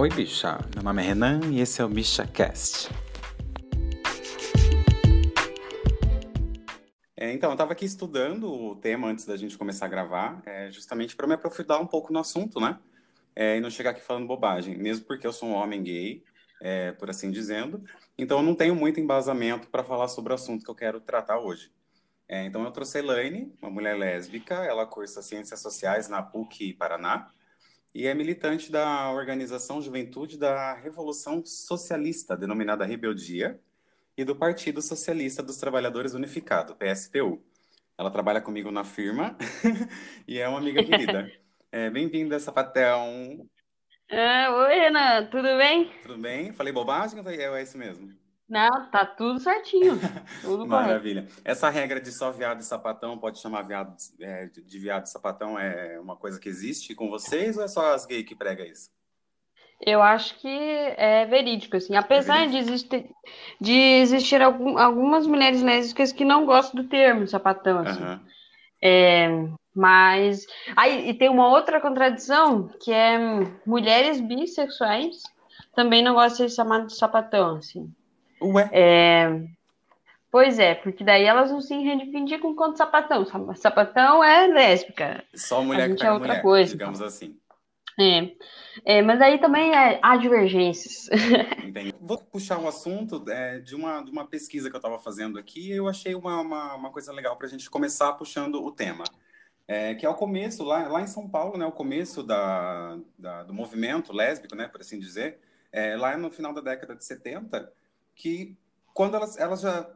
Oi, bicha. Meu nome é Renan e esse é o BichaCast. É, então, eu estava aqui estudando o tema antes da gente começar a gravar, é, justamente para me aprofundar um pouco no assunto, né? É, e não chegar aqui falando bobagem, mesmo porque eu sou um homem gay, é, por assim dizendo. Então, eu não tenho muito embasamento para falar sobre o assunto que eu quero tratar hoje. É, então, eu trouxe a Elaine, uma mulher lésbica, ela cursa Ciências Sociais na PUC Paraná e é militante da organização Juventude da Revolução Socialista, denominada Rebeldia, e do Partido Socialista dos Trabalhadores Unificado, PSTU. Ela trabalha comigo na firma e é uma amiga querida. É, Bem-vinda, Sapatão. Ah, oi, Renan, tudo bem? Tudo bem? Falei bobagem ou é isso mesmo? Não, tá tudo certinho. Tudo Maravilha. Correto. Essa regra de só viado e sapatão pode chamar viado, é, de viado e sapatão é uma coisa que existe com vocês ou é só as gays que pregam isso? Eu acho que é verídico, assim. Apesar é verídico. de existir, de existir algum, algumas mulheres lésbicas que não gostam do termo sapatão, assim. Uhum. É, mas. Aí, e tem uma outra contradição, que é mulheres bissexuais também não gostam de ser chamadas de sapatão, assim. Ué? É... Pois é, porque daí elas não se reivindicam quanto sapatão. Sapatão é lésbica. Só mulher que é outra mulher, coisa. digamos assim. É. é. mas aí também é, há divergências. Entendi. Vou puxar um assunto é, de, uma, de uma pesquisa que eu estava fazendo aqui eu achei uma, uma, uma coisa legal para a gente começar puxando o tema. É, que é o começo, lá, lá em São Paulo, né, o começo da, da do movimento lésbico, né, por assim dizer, é, lá no final da década de 70, que quando elas, elas já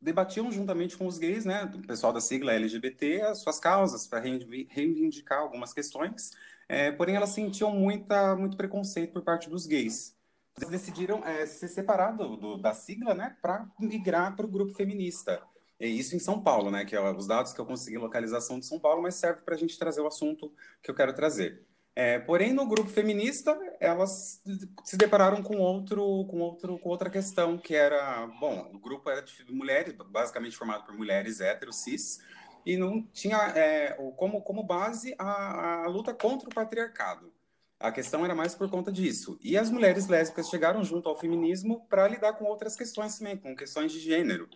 debatiam juntamente com os gays, né, o pessoal da sigla LGBT, as suas causas para reivindicar algumas questões, é, porém elas sentiam muita, muito preconceito por parte dos gays. Eles decidiram é, se separar do, do, da sigla, né, para migrar para o grupo feminista. E isso em São Paulo, né, que é os dados que eu consegui localização de São Paulo, mas serve para a gente trazer o assunto que eu quero trazer. É, porém, no grupo feminista, elas se depararam com outro, com outro, com outra questão que era, bom, o grupo era de mulheres, basicamente formado por mulheres héteros, cis, e não tinha é, como, como base a, a luta contra o patriarcado. A questão era mais por conta disso. E as mulheres lésbicas chegaram junto ao feminismo para lidar com outras questões também, com questões de gênero.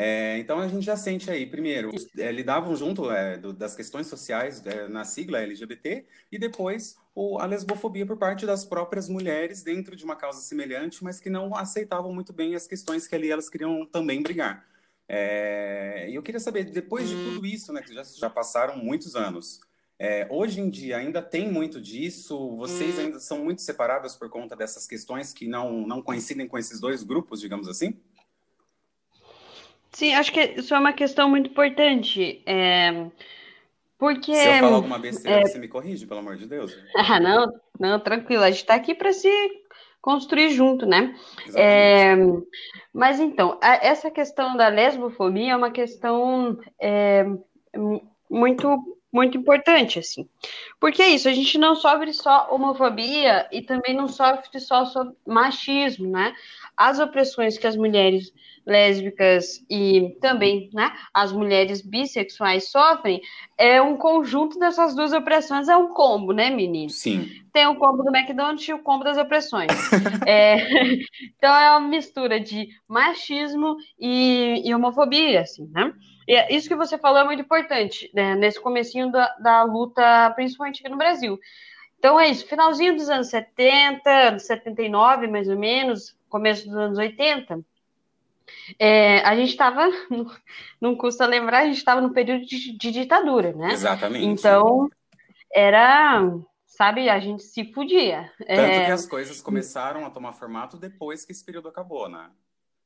É, então a gente já sente aí, primeiro, é, lidavam junto é, do, das questões sociais é, na sigla LGBT e depois o, a lesbofobia por parte das próprias mulheres dentro de uma causa semelhante, mas que não aceitavam muito bem as questões que ali elas queriam também brigar. É, e eu queria saber, depois de tudo isso, né, que já, já passaram muitos anos, é, hoje em dia ainda tem muito disso? Vocês ainda são muito separadas por conta dessas questões que não, não coincidem com esses dois grupos, digamos assim? Sim, acho que isso é uma questão muito importante. É... Porque. Se eu falar alguma besteira, é... você me corrige, pelo amor de Deus. Ah, não, não, tranquilo. A gente está aqui para se construir junto, né? É... Mas então, a, essa questão da lesbofobia é uma questão é, muito muito importante, assim. Porque é isso, a gente não sofre só homofobia e também não sofre só machismo, né? As opressões que as mulheres lésbicas e também né, as mulheres bissexuais sofrem, é um conjunto dessas duas opressões, é um combo, né, menino? Sim. Tem o combo do McDonald's e o combo das opressões. é, então é uma mistura de machismo e, e, homofobia, assim, né? E isso que você falou é muito importante, né, nesse comecinho da, da luta, principalmente aqui no Brasil. Então é isso, finalzinho dos anos 70, 79, mais ou menos, começo dos anos 80, é, a gente estava, não custa lembrar, a gente estava no período de, de, ditadura, né? Exatamente. Então, era, sabe, a gente se fudia. Tanto é... que as coisas começaram a tomar formato depois que esse período acabou, né?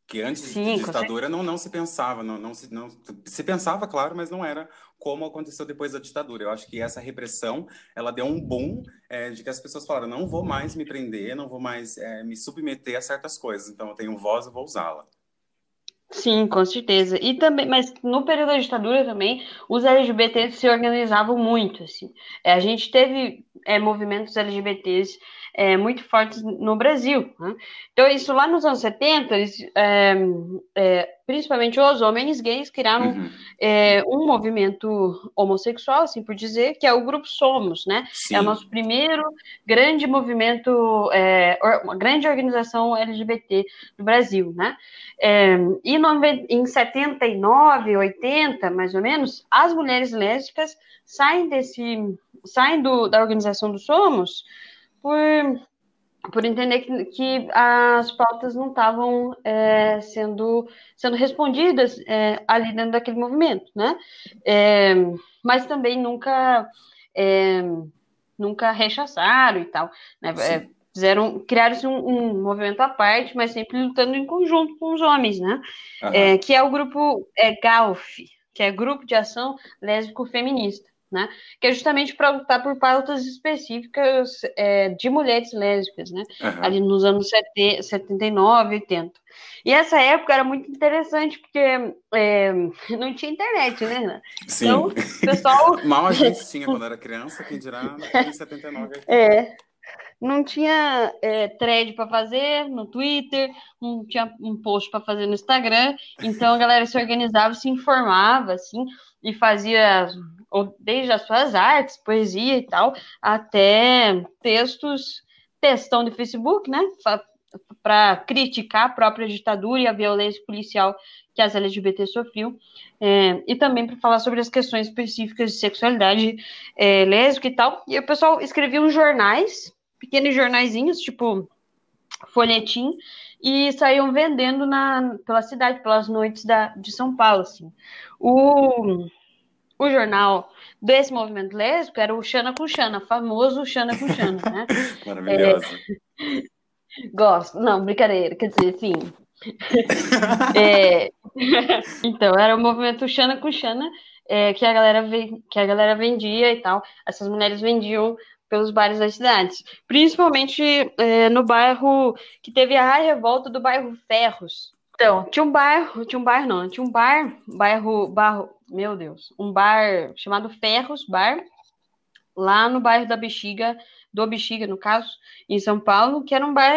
Que antes Sim, de ditadura não, não se pensava, não, não, se, não se pensava, claro, mas não era como aconteceu depois da ditadura. Eu acho que essa repressão, ela deu um boom é, de que as pessoas falaram, não vou mais me prender, não vou mais é, me submeter a certas coisas, então eu tenho voz, eu vou usá-la. Sim, com certeza. E também, mas no período da ditadura também, os LGBT se organizavam muito, assim. É, a gente teve é, movimentos LGBTs é, muito fortes no Brasil. Né? Então, isso lá nos anos 70, eles, é, é, principalmente os homens gays criaram uhum. É, um movimento homossexual, assim por dizer, que é o Grupo Somos, né? Sim. É o nosso primeiro grande movimento, é, uma grande organização LGBT do Brasil, né? e no, em 79, 80, mais ou menos, as mulheres lésbicas saem desse saem do, da organização do Somos por, por entender que, que as pautas não estavam é, sendo, sendo respondidas é, ali dentro daquele movimento, né? É, mas também nunca, é, nunca rechaçaram e tal, né? É, fizeram, criaram-se um, um, movimento à parte, mas sempre lutando em conjunto com os homens, né? Uhum. que é o grupo é, GALF, que é Grupo de Ação Lésbico Feminista né? Que é justamente para lutar por pautas específicas é, de mulheres lésbicas, né? Uhum. Ali nos anos 70, 79, 80. E essa época era muito interessante porque é, não tinha internet, né? Sim. Então, o pessoal. Mal a gente tinha quando era criança, quem dirá em 79. É. Não tinha é, thread para fazer no Twitter, não tinha um post para fazer no Instagram, então a galera se organizava, se informava, assim, e fazia desde as suas artes, poesia e tal, até textos, textão de Facebook, né? Para criticar a própria ditadura e a violência policial que as LGBT sofriam, é, e também para falar sobre as questões específicas de sexualidade é, lésbica e tal. E o pessoal escrevia uns jornais, pequenos jornaizinhos, tipo folhetim, e saíam vendendo na, pela cidade, pelas noites da, de São Paulo, assim. O, o jornal desse movimento lésbico era o Xana com Xana, famoso Xana com Xana, né? Maravilhoso. É... Gosto. Não, brincadeira, quer dizer, sim. é... então, era o movimento Xana com Xana, é, que, a galera que a galera vendia e tal. Essas mulheres vendiam pelos bares das cidades, principalmente é, no bairro que teve a revolta do bairro Ferros. Então, tinha um bairro, tinha um bairro não, tinha um bar, bairro, bairro, meu Deus, um bar chamado Ferros Bar, lá no bairro da Bexiga, do Bexiga, no caso, em São Paulo, que era um bar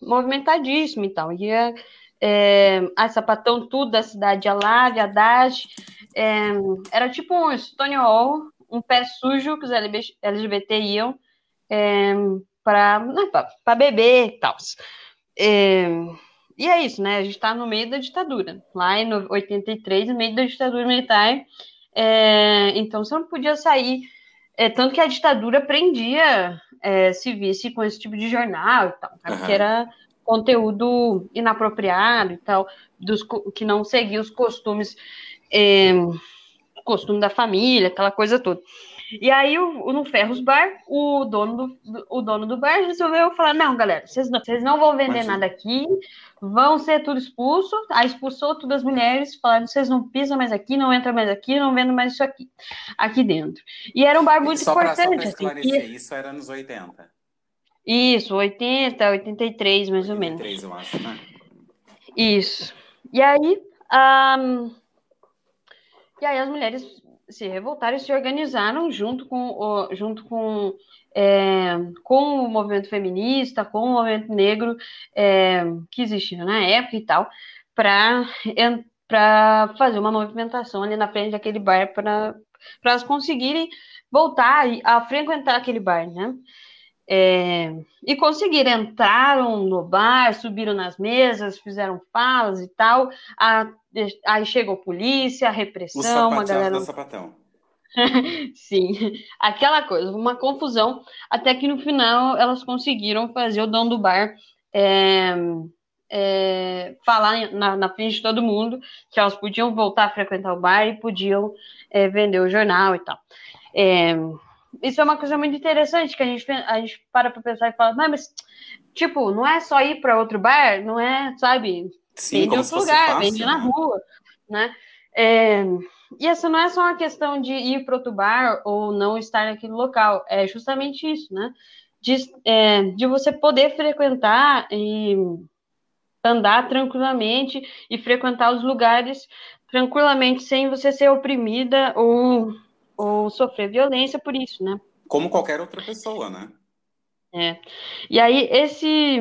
movimentadíssimo e tal. Ia é, a sapatão tudo da cidade, a Lave, a Dash, é, era tipo um Stonewall, um pé sujo que os LGBT iam é, para né, beber e tal. É, e é isso, né? A gente está no meio da ditadura. Lá em 83, no meio da ditadura militar. É, então você não podia sair. É, tanto que a ditadura prendia é, se visse com esse tipo de jornal e tal, tá? uhum. que era conteúdo inapropriado e tal, dos, que não seguia os costumes, é, costume da família, aquela coisa toda. E aí, o, no Ferros Bar, o dono do, o dono do bar resolveu falar: não, galera, vocês não, vocês não vão vender nada aqui, vão ser tudo expulso. Aí expulsou todas as mulheres, falaram: vocês não pisam mais aqui, não entram mais aqui, não vendem mais isso aqui, aqui dentro. E era um bar muito só importante. Pra, só pra esclarecer, assim, que... isso era nos 80. Isso, 80, 83, mais 83, ou menos. 83, eu acho, né? Isso. E aí, um... e aí as mulheres se revoltaram e se organizaram junto com, junto com, é, com o movimento feminista, com o movimento negro é, que existia na época e tal, para fazer uma movimentação ali na frente daquele bar para elas conseguirem voltar a frequentar aquele bar, né? É, e conseguiram, entraram no bar, subiram nas mesas, fizeram falas e tal. A, aí chegou a polícia, a repressão, o a galera. sapatão. Sim, aquela coisa, uma confusão, até que no final elas conseguiram fazer o dono do bar é, é, falar na, na, frente de todo mundo que elas podiam voltar a frequentar o bar e podiam é, vender o jornal e tal. Isso é uma coisa muito interessante que a gente, a gente para para pensar e fala, não, mas tipo, não é só ir para outro bar, não é, sabe? Sim, vende em outro lugar, fácil, vende né? na rua, né? É, e essa não é só uma questão de ir para outro bar ou não estar naquele local, é justamente isso, né? De, é, de você poder frequentar e andar tranquilamente e frequentar os lugares tranquilamente sem você ser oprimida ou ou sofrer violência por isso, né? Como qualquer outra pessoa, né? É. E aí, esse.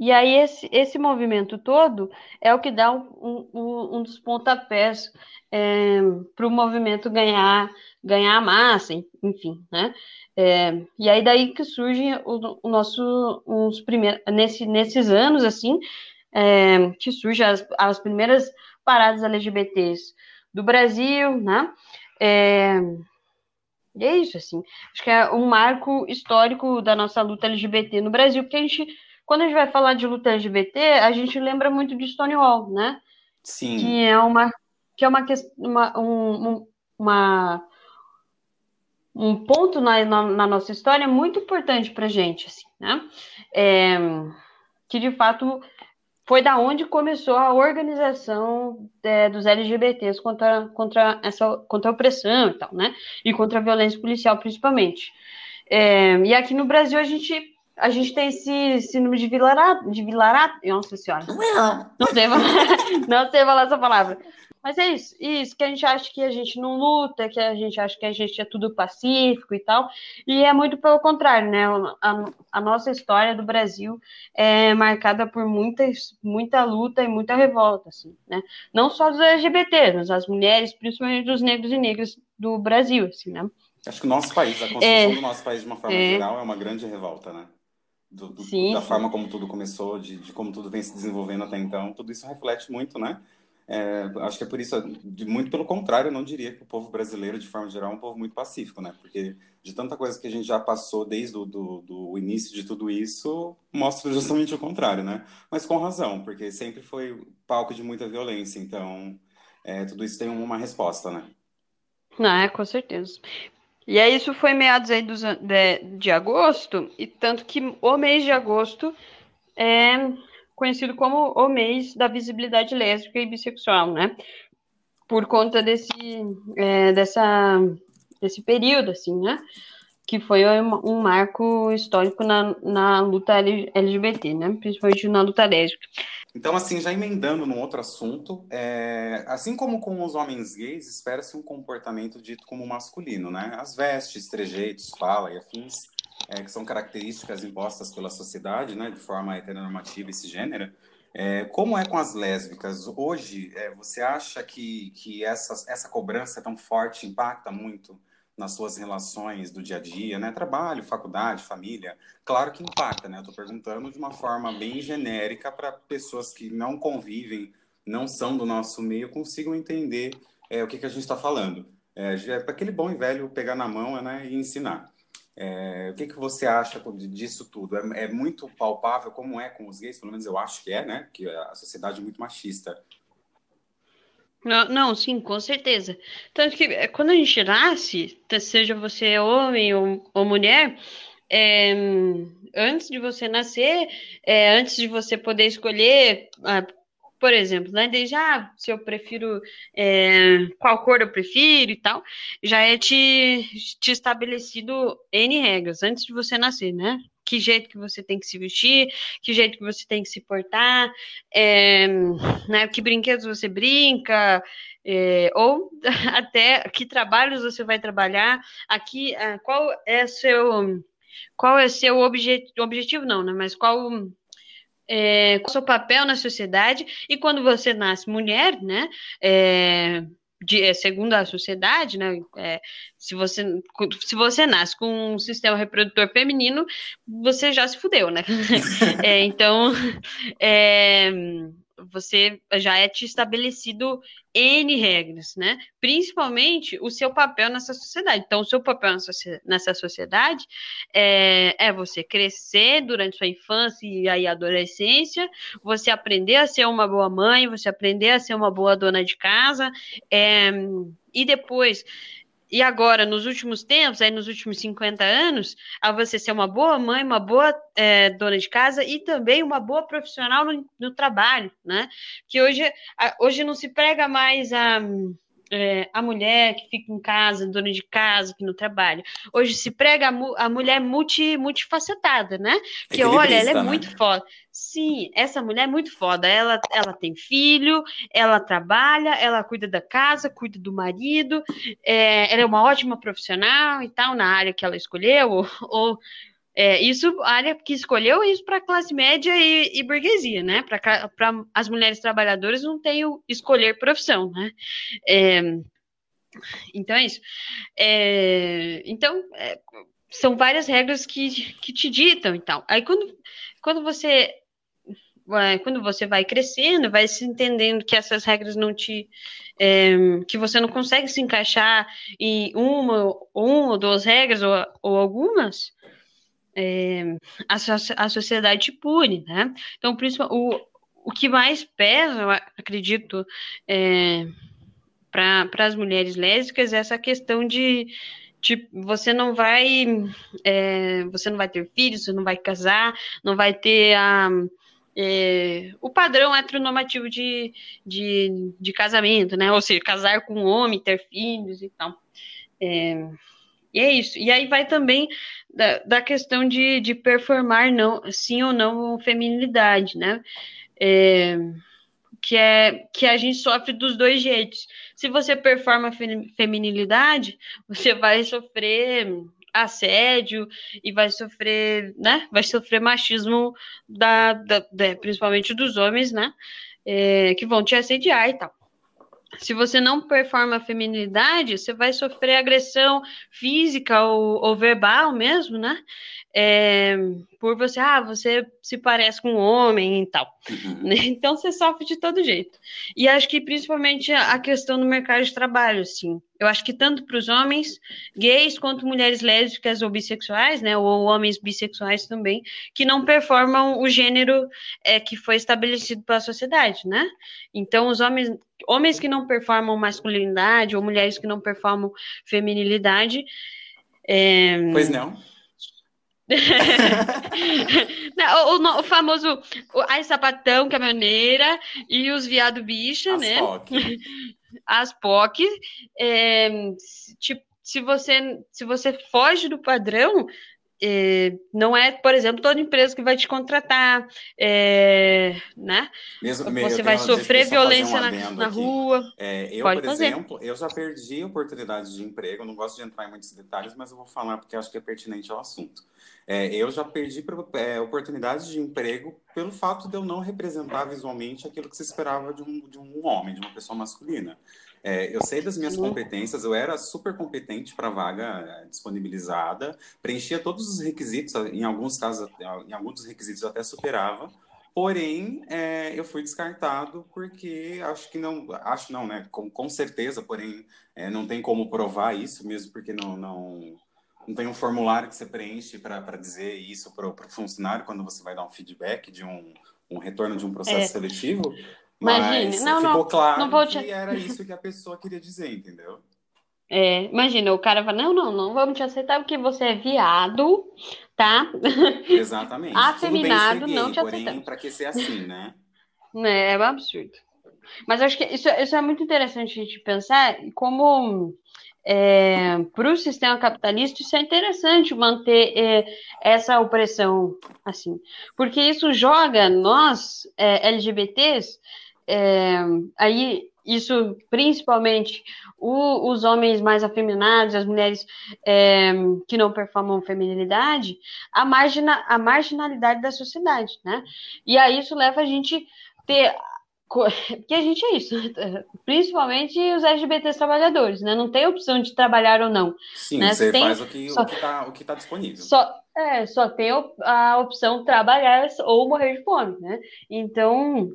E aí, esse, esse movimento todo é o que dá um, um, um dos pontapés é, para o movimento ganhar, ganhar massa, enfim, né? É, e aí daí que surge o, o nosso, os primeiros, nesse, nesses anos, assim, é, que surgem as, as primeiras paradas LGBTs do Brasil, né? É, e é isso, assim. Acho que é um marco histórico da nossa luta LGBT no Brasil, porque a gente, quando a gente vai falar de luta LGBT, a gente lembra muito de Stonewall, né? Sim. Que é uma, que é uma, uma, um, uma um ponto na, na, na, nossa história muito importante para gente, assim, né? É, que de fato foi da onde começou a organização é, dos LGBTs contra, contra essa contra a opressão e tal, né? E contra a violência policial, principalmente. É, e aqui no Brasil a gente a gente tem esse síndrome de vilarato, de vilarato, nossa senhora. Não sei, não sei falar essa palavra. Mas é isso, isso, que a gente acha que a gente não luta, que a gente acha que a gente é tudo pacífico e tal, e é muito pelo contrário, né? A, a nossa história do Brasil é marcada por muitas, muita luta e muita revolta, assim, né? Não só dos LGBT, mas as mulheres, principalmente dos negros e negras do Brasil, assim, né? Acho que o nosso país, a construção é, do nosso país de uma forma é, geral é uma grande revolta, né? Do, do, sim, da sim. forma como tudo começou, de, de como tudo vem se desenvolvendo até então, tudo isso reflete muito, né? É, acho que é por isso, de, muito pelo contrário, eu não diria que o povo brasileiro, de forma geral, é um povo muito pacífico, né? Porque de tanta coisa que a gente já passou desde o do, do início de tudo isso, mostra justamente o contrário, né? Mas com razão, porque sempre foi palco de muita violência, então é, tudo isso tem uma resposta, né? Não, é, com certeza. E aí isso foi meados aí dos, de, de agosto, e tanto que o mês de agosto é, conhecido como o mês da visibilidade lésbica e bissexual, né? Por conta desse, é, dessa, desse período, assim, né? Que foi um, marco histórico na, na luta LGBT, né? Principalmente na luta lésbica. Então, assim, já emendando num outro assunto, é, assim como com os homens gays, espera-se um comportamento dito como masculino, né? As vestes, trejeitos, fala e afins é, que são características impostas pela sociedade, né, de forma heteronormativa e cisgênera. É, como é com as lésbicas? Hoje, é, você acha que, que essa, essa cobrança tão forte impacta muito nas suas relações do dia a dia, né? Trabalho, faculdade, família. Claro que impacta, né? Estou perguntando de uma forma bem genérica para pessoas que não convivem, não são do nosso meio, consigam entender é, o que, que a gente está falando. É, é para aquele bom e velho pegar na mão né, e ensinar. É, o que, que você acha disso tudo? É, é, muito palpável como é com os gays? Pelo menos eu acho que é, né? Que a sociedade é muito machista. Não, não, sim, com certeza. Tanto que é, quando a gente nasce, seja você homem ou, ou mulher, é, antes de você nascer, é, antes de você poder escolher por exemplo, né? Desde ah, se eu prefiro é, qual cor eu prefiro e tal, já é te, te estabelecido N regras antes de você nascer, né? Que jeito que você tem que se vestir, que jeito que você tem que se portar, é, né? Que brinquedos você brinca, é, ou até que trabalhos você vai trabalhar, aqui ah, qual é seu qual é seu obje, objetivo não, né? Mas qual é, qual o seu papel na sociedade, e quando você nasce mulher, né, é, de, é, segundo a sociedade, né, é, se, você, se você nasce com um sistema reprodutor feminino, você já se fudeu, né? É, então, é, você já é te estabelecido N regras, né? Principalmente o seu papel nessa sociedade. Então, o seu papel nessa sociedade é, é você crescer durante sua infância e aí adolescência, você aprender a ser uma boa mãe, você aprender a ser uma boa dona de casa, é, e depois e agora, nos últimos tempos, aí nos últimos 50 anos, a você ser uma boa mãe, uma boa é, dona de casa e também uma boa profissional no, no trabalho, né? Que hoje, hoje não se prega mais a, é, a mulher que fica em casa, dona de casa, que não trabalha. Hoje se prega a, a mulher multi, multifacetada, né? Que olha, ela é né? muito foda. Sim, essa mulher é muito foda. Ela, ela tem filho, ela trabalha, ela cuida da casa, cuida do marido, é, ela é uma ótima profissional e tal, na área que ela escolheu, ou, ou é, isso, a área que escolheu isso para classe média e, e burguesia, né? Para as mulheres trabalhadoras não tem o escolher profissão, né? É, então é isso. É, então, é, são várias regras que, que te ditam e tal. Aí quando, quando você quando você vai crescendo, vai se entendendo que essas regras não te. É, que você não consegue se encaixar em uma, uma ou duas regras, ou, ou algumas, é, a, a sociedade pune, né? Então, o, o que mais pesa, eu acredito, é, para as mulheres lésbicas é essa questão de, de você não vai é, você não vai ter filhos, você não vai casar, não vai ter a é, o padrão heteronormativo de, de, de casamento, né? Ou seja, casar com um homem, ter filhos e tal. É, e é isso. E aí vai também da, da questão de, de performar não, sim ou não feminilidade, né? É, que é que a gente sofre dos dois jeitos. Se você performa feminilidade, você vai sofrer assédio e vai sofrer, né? Vai sofrer machismo da, da, da principalmente dos homens, né? É, que vão te assediar e tal se você não performa a feminilidade, você vai sofrer agressão física ou, ou verbal mesmo, né? É, por você, ah, você se parece com um homem e tal. Uhum. Né? Então você sofre de todo jeito. E acho que principalmente a questão do mercado de trabalho, assim. Eu acho que tanto para os homens gays quanto mulheres lésbicas ou bissexuais, né, ou homens bissexuais também, que não performam o gênero é, que foi estabelecido pela sociedade, né? Então os homens, homens que não performam masculinidade ou mulheres que não performam feminilidade, é... pois não Não, o, o, famoso o, ai sapatão, caminhoneira e os viado bicha, As né? POC. As POC. É, tipo, se você, se você foge do padrão, é, não é, por exemplo, toda empresa que vai te contratar, é, né? Mesmo, você vai sofrer violência na, na rua. É, eu, Pode por fazer. exemplo, eu já perdi oportunidades de emprego. Não gosto de entrar em muitos detalhes, mas eu vou falar porque acho que é pertinente ao assunto. É, eu já perdi é, oportunidades de emprego pelo fato de eu não representar visualmente aquilo que se esperava de um, de um homem, de uma pessoa masculina. É, eu sei das minhas uhum. competências, eu era super competente para a vaga é, disponibilizada, preenchia todos os requisitos, em alguns casos, em alguns dos requisitos eu até superava, porém é, eu fui descartado porque acho que não, acho não, né? Com, com certeza, porém é, não tem como provar isso mesmo porque não, não, não tem um formulário que você preenche para dizer isso para o funcionário quando você vai dar um feedback de um, um retorno de um processo é. seletivo. Imagine, Mas não, ficou não, claro não vou te... que era isso que a pessoa queria dizer, entendeu? É, imagina, o cara fala, não, não, não vamos te aceitar porque você é viado, tá? Exatamente. Afeminado, gay, não te aceitamos. Para que ser assim, né? É, é um absurdo. Mas acho que isso, isso é muito interessante a gente pensar como é, para o sistema capitalista isso é interessante manter é, essa opressão assim, porque isso joga nós é, LGBTs é, aí isso principalmente o, os homens mais afeminados, as mulheres é, que não performam feminilidade, a, margina, a marginalidade da sociedade, né? E aí isso leva a gente ter porque a gente é isso, principalmente os LGBTs trabalhadores, né? Não tem opção de trabalhar ou não. Sim, né? você tem, faz o que está o que tá disponível. Só, é, só tem a opção trabalhar ou morrer de fome, né? Então,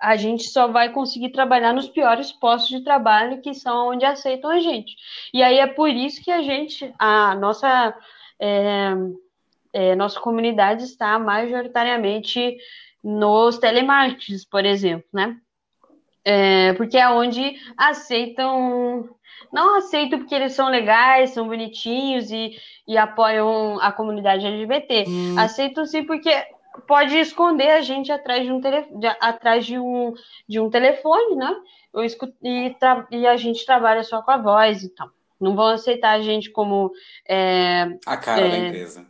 a gente só vai conseguir trabalhar nos piores postos de trabalho que são onde aceitam a gente. E aí é por isso que a gente, a nossa, é, é, nossa comunidade está majoritariamente nos telemarketings, por exemplo, né? É, porque é onde aceitam, não aceitam porque eles são legais, são bonitinhos e, e apoiam a comunidade LGBT. Hum. Aceitam sim porque pode esconder a gente atrás de um, tele, de, atrás de um, de um telefone, né? E, e, a gente trabalha só com a voz e tal. Não vão aceitar a gente como. É, a cara é, da empresa.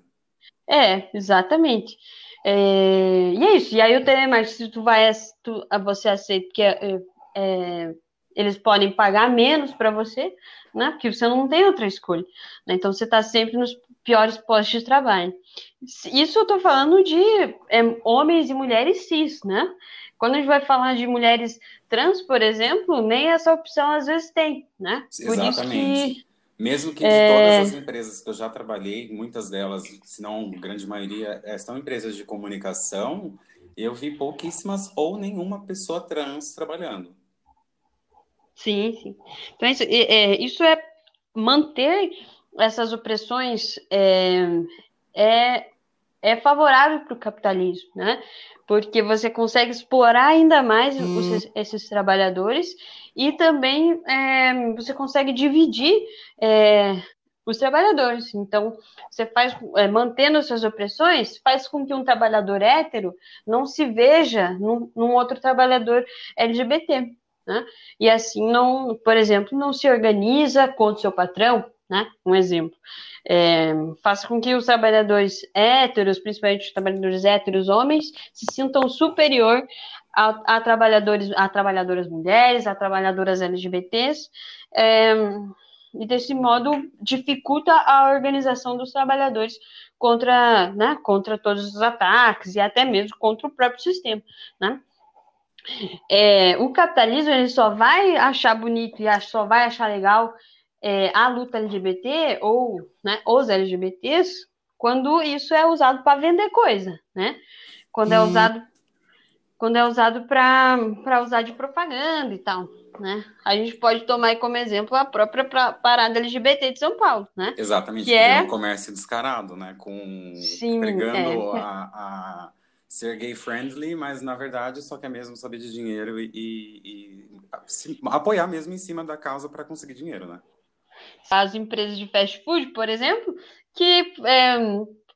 É, exatamente. É, e é isso. E aí o telemarketing, se tu vai, tu, você aceita que é, é, eles podem pagar menos para você, né? Porque você não tem outra escolha. Né? Então você está sempre nos piores postos de trabalho. Isso eu estou falando de é, homens e mulheres cis, né? Quando a gente vai falar de mulheres trans, por exemplo, nem essa opção às vezes tem, né? Por Exatamente. Que, Mesmo que de é... todas as empresas que eu já trabalhei, muitas delas, se não grande maioria, é, são empresas de comunicação, eu vi pouquíssimas ou nenhuma pessoa trans trabalhando. Sim, sim. Então, isso é, isso é manter essas opressões é, é, é favorável para o capitalismo, né? Porque você consegue explorar ainda mais hum. os, esses trabalhadores e também é, você consegue dividir é, os trabalhadores. Então, você faz, é, mantendo essas opressões, faz com que um trabalhador hétero não se veja num, num outro trabalhador LGBT. Né? E assim, não, por exemplo, não se organiza contra o seu patrão, né? Um exemplo. É, faz com que os trabalhadores héteros, principalmente os trabalhadores héteros homens, se sintam superior a, a trabalhadores, a trabalhadoras mulheres, a trabalhadoras LGBTs, é, e desse modo dificulta a organização dos trabalhadores contra, né, contra todos os ataques e até mesmo contra o próprio sistema, né? É, o capitalismo ele só vai achar bonito e só vai achar legal é, a luta LGBT ou né, os LGBTs quando isso é usado para vender coisa, né? Quando é usado quando é usado para usar de propaganda e tal, né? A gente pode tomar como exemplo a própria parada LGBT de São Paulo, né? Exatamente, que é um comércio descarado, né? Com Sim, pregando é. a, a ser gay friendly, mas na verdade só quer mesmo saber de dinheiro e, e, e apoiar mesmo em cima da causa para conseguir dinheiro, né? As empresas de fast food, por exemplo, que é,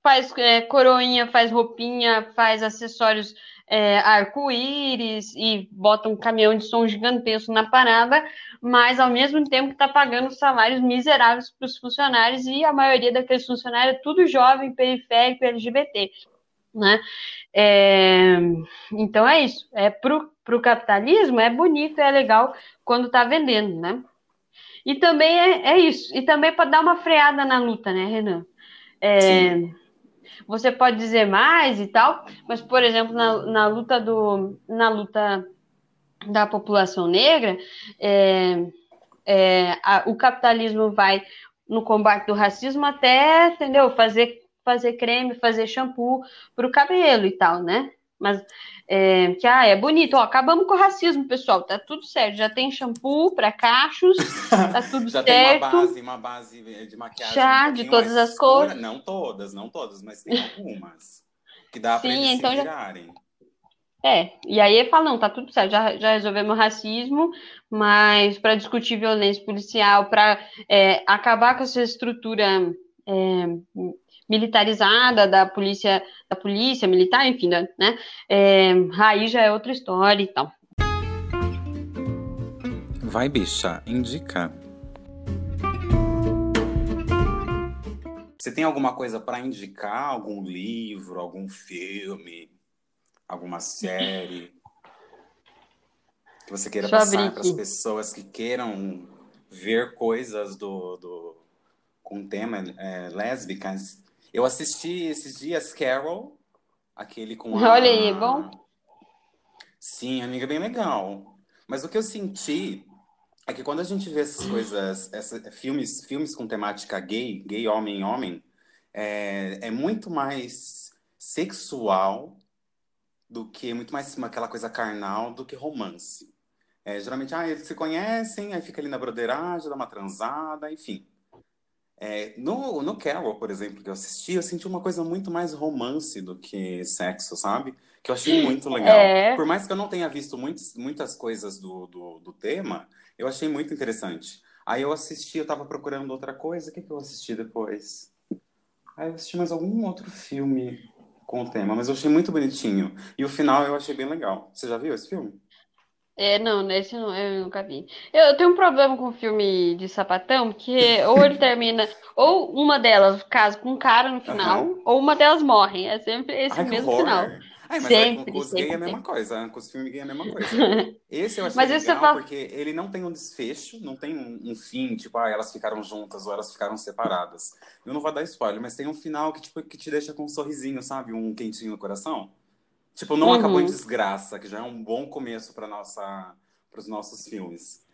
faz é, coroinha, faz roupinha, faz acessórios é, arco-íris e bota um caminhão de som gigantesco na parada, mas ao mesmo tempo está pagando salários miseráveis para os funcionários e a maioria daqueles funcionários é tudo jovem, periférico, LGBT, né? É, então é isso. É para o capitalismo é bonito, é legal quando está vendendo, né? E também é, é isso. E também para dar uma freada na luta, né, Renan? É, você pode dizer mais e tal, mas, por exemplo, na, na luta do. Na luta da população negra, é, é, a, o capitalismo vai no combate do racismo até, entendeu? Fazer, fazer creme, fazer shampoo para o cabelo e tal, né? Mas é, que ah, é bonito, ó, acabamos com o racismo, pessoal, tá tudo certo. Já tem shampoo para cachos, tá tudo Já certo. tem uma base, uma base de maquiagem. Já, de todas as escura. cores. Não todas, não todas, mas tem algumas. que dá para eles então se virarem. Já... É, e aí ele fala, não, tá tudo certo, já, já resolvemos racismo, mas para discutir violência policial, para é, acabar com essa estrutura é, militarizada da polícia, da polícia militar, enfim, né? É, aí já é outra história e tal. Vai, bicha, indica. Você tem alguma coisa para indicar? Algum livro, algum filme, alguma série que você queira Deixa passar para as pessoas que queiram ver coisas do, do com tema é, lésbicas eu assisti esses dias Carol, aquele com a... Olha aí, bom? Sim, amiga, bem legal. Mas o que eu senti é que quando a gente vê essas coisas, essa, filmes, filmes com temática gay, gay homem homem, é, é muito mais sexual do que muito mais aquela coisa carnal do que romance. É, geralmente, ah, eles se conhecem, aí fica ali na broderagem, dá uma transada, enfim. É, no, no Carol, por exemplo, que eu assisti, eu senti uma coisa muito mais romance do que sexo, sabe? Que eu achei muito legal. É... Por mais que eu não tenha visto muitos, muitas coisas do, do, do, tema, eu achei muito interessante. Aí eu assisti, eu tava procurando outra coisa, o que, que eu assisti depois? Aí eu assisti mais algum outro filme. com o tema, mas eu achei muito bonitinho. E o final eu achei bem legal. Você já viu esse filme? É, não, esse não, eu nunca vi. Eu, eu tenho um problema com filme de sapatão, que ou ele termina, ou uma delas casa com um cara no final, Aham. ou uma delas morre. É sempre esse Ai, mesmo final. Ai, mas é, Sempre, com os gays é a mesma coisa. Com os filmes gays é a mesma coisa. Esse eu achei Mas legal fala. porque ele não tem um desfecho, não tem um, um fim, tipo, ah, elas ficaram juntas ou elas ficaram separadas. Eu não vou dar spoiler, mas tem um final que, tipo, que te deixa com um sorrisinho, sabe? Um quentinho no coração. Tipo, não acabou em Uhum. desgraça, que já é um bom começo para nossa, para os nossos filmes.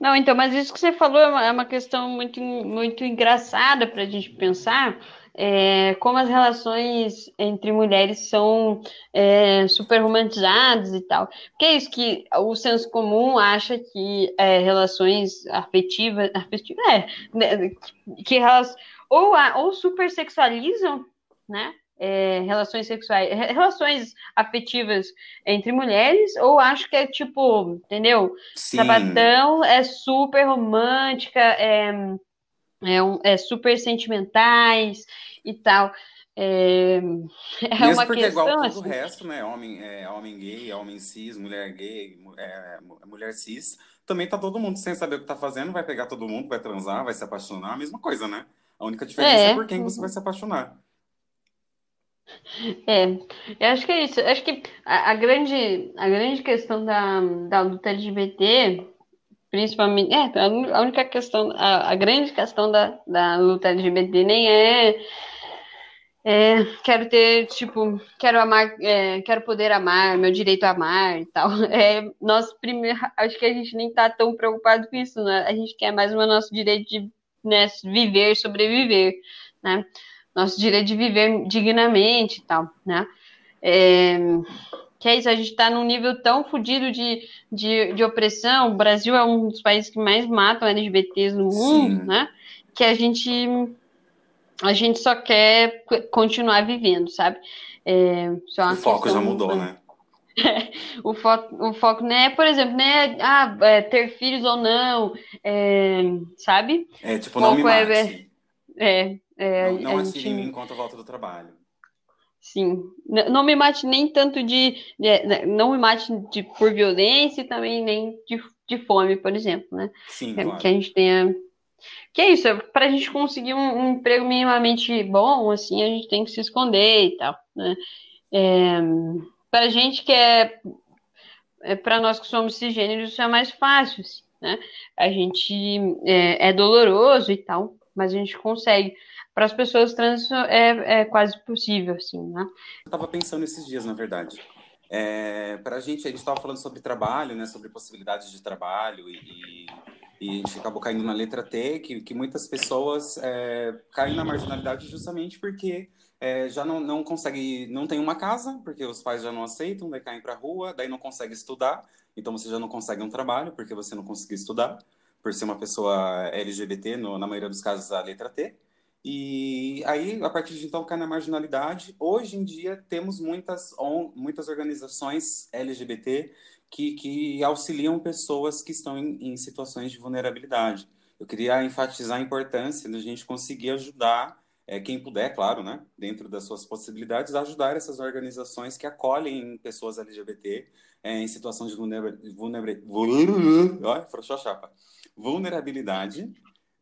Não, então, mas isso que você falou é uma, é uma questão muito, muito engraçada para a gente pensar, é, como as relações entre mulheres são é, super romantizadas e tal. Porque é isso que o senso comum acha que é, relações afetivas, afetivas é, né, que elas ou, ou super sexualizam, né? É, relações sexuais, re- relações afetivas entre mulheres, ou acho que é tipo, entendeu? Sim, Sapatão é super romântica, é, é, um- é super sentimentais e tal. É, é mesmo uma porque é igual questão todo o assim. resto, né? Homem, é, homem gay, homem cis, mulher gay, é, mu- mulher cis. Também tá todo mundo sem saber o que tá fazendo, vai pegar todo mundo, vai transar, vai se apaixonar, a mesma coisa, né? A única diferença é É, por quem você vai se apaixonar. É. Eu acho que é isso. Eu acho que a, a grande, a grande questão da, da luta LGBT, principalmente, é, a única questão, a, a grande questão da, da luta LGBT nem é É, quero ter, tipo, quero amar, é, quero poder amar, meu direito a amar e tal. É, nós primeiro, acho que a gente nem tá tão preocupado com isso, né? A gente quer mais o nosso direito de, né, viver, sobreviver, né? Nosso direito de viver dignamente e tal, né? É, que é isso, a gente tá num nível tão fodido de, de, de opressão. O Brasil é um dos países que mais matam LGBTs no mundo, Sim, né? Que a gente a gente só quer continuar vivendo, sabe? É, o foco já mudou, né? O foco, o foco não é, por exemplo, né? Ah, é, ter filhos ou não, é, sabe? É tipo, não me mate. é, é, Não, não a atire em mim gente, enquanto eu volto do trabalho. sim, não me mate nem tanto de, de- né, não me mate de, por violência e também nem de, de fome, por exemplo, né? Sim, Que, que a claro. gente tenha Que é isso, para a gente conseguir um, um emprego minimamente bom, assim, a gente tem que se esconder e tal, né? É, para a gente que é, é para nós que somos cisgêneros, isso é mais fácil, assim, né? A gente é, é doloroso e tal, mas a gente consegue. Para as pessoas trans é, é quase possível, assim, né? Eu tava pensando esses dias, na verdade. É, para a gente, a gente estava falando sobre trabalho, né, sobre possibilidades de trabalho e, e a gente acabou caindo na letra T, que, que muitas pessoas é, caem na marginalidade justamente porque é, já não, não consegue, não tem uma casa, porque os pais já não aceitam, daí caem para rua, daí não consegue estudar, então você já não consegue um trabalho porque você não conseguiu estudar, por ser uma pessoa LGBT, no, na maioria dos casos a letra T. E aí, a partir de então, cai na marginalidade. Hoje em dia, temos muitas, on- muitas organizações LGBT que, que auxiliam pessoas que estão em, em situações de vulnerabilidade. Eu queria enfatizar a importância da gente conseguir ajudar, é, quem puder, claro, né, dentro das suas possibilidades, ajudar essas organizações que acolhem pessoas LGBT é, em situação de vulnera- vulnera- vul- Ai, frouxou a chapa. vulnerabilidade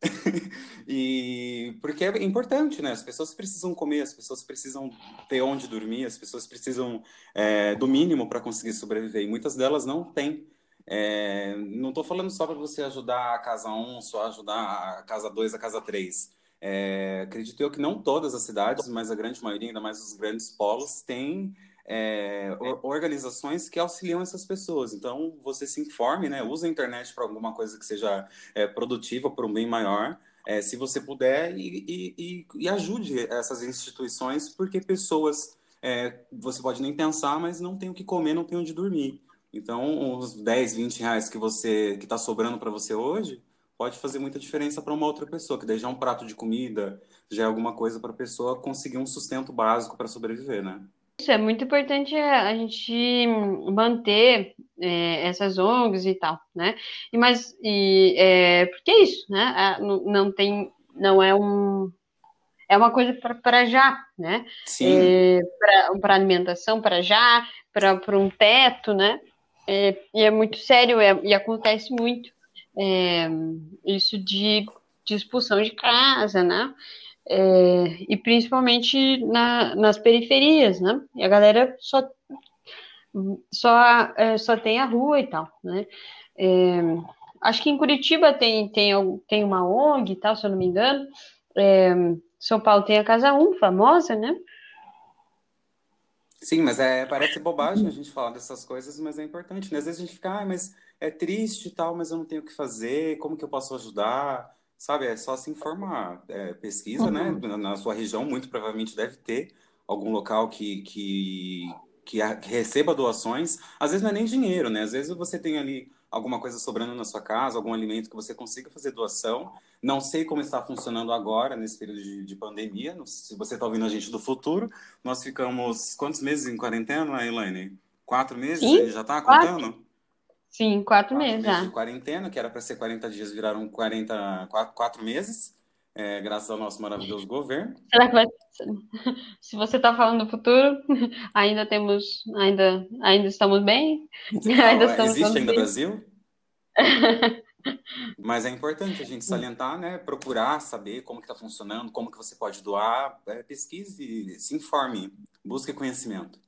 e porque é importante, né? As pessoas precisam comer, as pessoas precisam ter onde dormir, as pessoas precisam é, do mínimo para conseguir sobreviver. E muitas delas não têm. É, não estou falando só para você ajudar a casa 1, só ajudar a casa 2, a casa 3. É, acredito eu que não todas as cidades, mas a grande maioria, ainda mais os grandes polos, têm é, or- organizações que auxiliam essas pessoas. Então, você se informe, né? Use a internet para alguma coisa que seja é, produtiva, para um bem maior, é, se você puder, e, e- e- e ajude essas instituições, porque pessoas, é, você pode nem pensar, mas não tem o que comer, não tem onde dormir. Então, os 10, 20 reais que você que está sobrando para você hoje pode fazer muita diferença para uma outra pessoa, que daí já é um prato de comida, já é alguma coisa para a pessoa conseguir um sustento básico para sobreviver, né? Isso é muito importante a gente manter é, essas ONGs e tal, né? E, mas, e, é, porque é isso, né? A- não, tem, não é um, é uma coisa para já, né? É, para alimentação, para já, para um teto, né? É, e é muito sério é, e acontece muito é, isso de, de, expulsão de casa, né? É, e principalmente na, nas periferias, né? E a galera só só é, só tem a rua e tal, né? É, acho que em Curitiba tem, tem, tem uma ONG e tal, se eu não me engano. É, São Paulo tem a Casa 1, famosa, né? Sim, mas é, parece bobagem a gente falar dessas coisas, mas é importante, né? Às vezes a gente fica, ah, mas é triste e tal, mas eu não tenho o que fazer, como que eu posso ajudar? Sabe, é só se informar. É, pesquisa, né? uhum. né? Na sua região, muito provavelmente deve ter algum local que, que, que, receba doações. Às vezes não é nem dinheiro, né? Às vezes você tem ali alguma coisa sobrando na sua casa, algum alimento que você consiga fazer doação. Não sei como está funcionando agora, nesse período de, de pandemia. Se você está ouvindo a gente do futuro, nós ficamos quantos meses em quarentena, Elaine? Quatro meses? Sim, já está contando? Sim, quatro, quatro meses. meses de quarentena, que era para ser 40 dias, viraram 40, quatro, quatro meses. É, graças ao nosso maravilhoso governo. Será que vai... Se você está falando do futuro, ainda temos, ainda, ainda estamos bem? ainda estamos existe ainda bem. Brasil? Mas é importante a gente salientar, né? Procurar saber como que está funcionando, como que você pode doar, é, pesquise, se informe, busque conhecimento.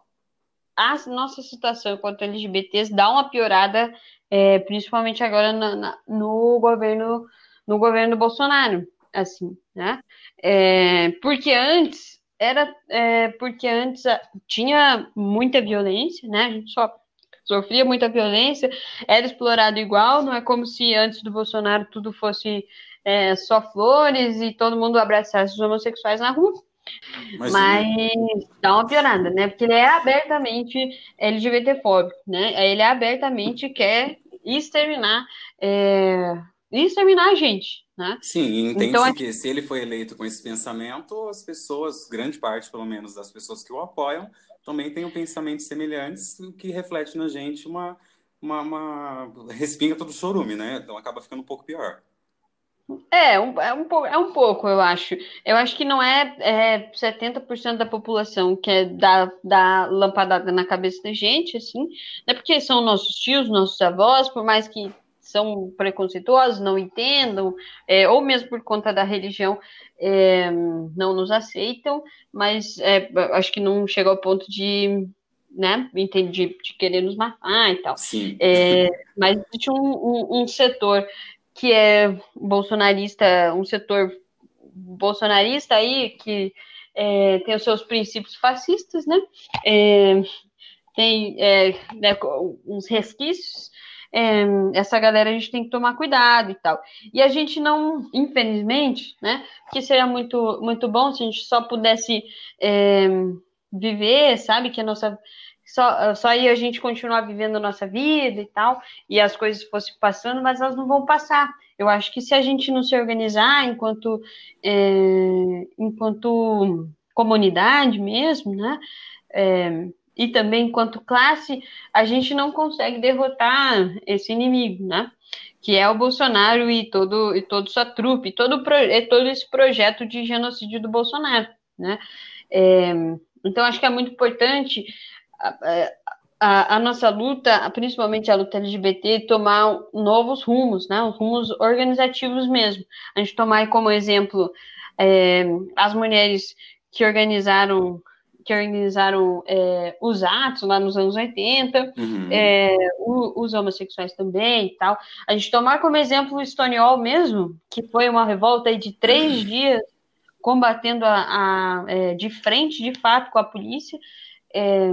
A nossa situação enquanto LGBTs dá uma piorada, é, principalmente agora na, na, no governo no governo Bolsonaro assim, né? É, porque antes era é, porque antes tinha muita violência, né? A gente só sofria muita violência, era explorado igual, não é como se antes do Bolsonaro tudo fosse é, só flores e todo mundo abraçasse os homossexuais na rua. Mas, Mas dá uma piorada, né? Porque ele é abertamente LGBTfóbico, né? Ele abertamente quer exterminar, é, exterminar a gente, né? Sim, entende-se então, que se ele foi eleito com esse pensamento, as pessoas, grande parte pelo menos das pessoas que o apoiam, também têm um pensamento semelhantes, que reflete na gente uma, uma, uma respinga todo chorume, né? Então acaba ficando um pouco pior. É, um, é, um, é um pouco, eu acho. Eu acho que não é, é 70% da população que é da, da lampadada na cabeça da gente, assim, né? Porque são nossos tios, nossos avós, por mais que são preconceituosos, não entendam, é, ou mesmo por conta da religião, é, não nos aceitam, mas é, acho que não chega ao ponto de, né, de, de querer nos matar e tal. É, mas existe um, um, um setor que é bolsonarista, um setor bolsonarista aí que é, tem os seus princípios fascistas, né? É, tem é, né, uns resquícios é, essa galera a gente tem que tomar cuidado e tal. E a gente não, infelizmente, né? Que seria muito, muito bom se a gente só pudesse é, viver, sabe? Que a nossa. Só, só aí a gente continuar vivendo a nossa vida e tal, e as coisas fossem passando, mas elas não vão passar. Eu acho que se a gente não se organizar enquanto, é, enquanto comunidade mesmo, né? É, e também enquanto classe, a gente não consegue derrotar esse inimigo, né? Que é o Bolsonaro e todo e toda sua trupe, todo é todo esse projeto de genocídio do Bolsonaro, né? É, então acho que é muito importante a, a, a, nossa luta, principalmente a luta LGBT, tomar novos rumos, né? Os rumos organizativos mesmo. A gente tomar como exemplo é, as mulheres que organizaram que organizaram é, os atos lá nos anos 80, uhum. é, os homossexuais também e tal. A gente tomar como exemplo o Stonewall mesmo, que foi uma revolta de três uhum. dias combatendo a, a é, de frente, de fato, com a polícia, é,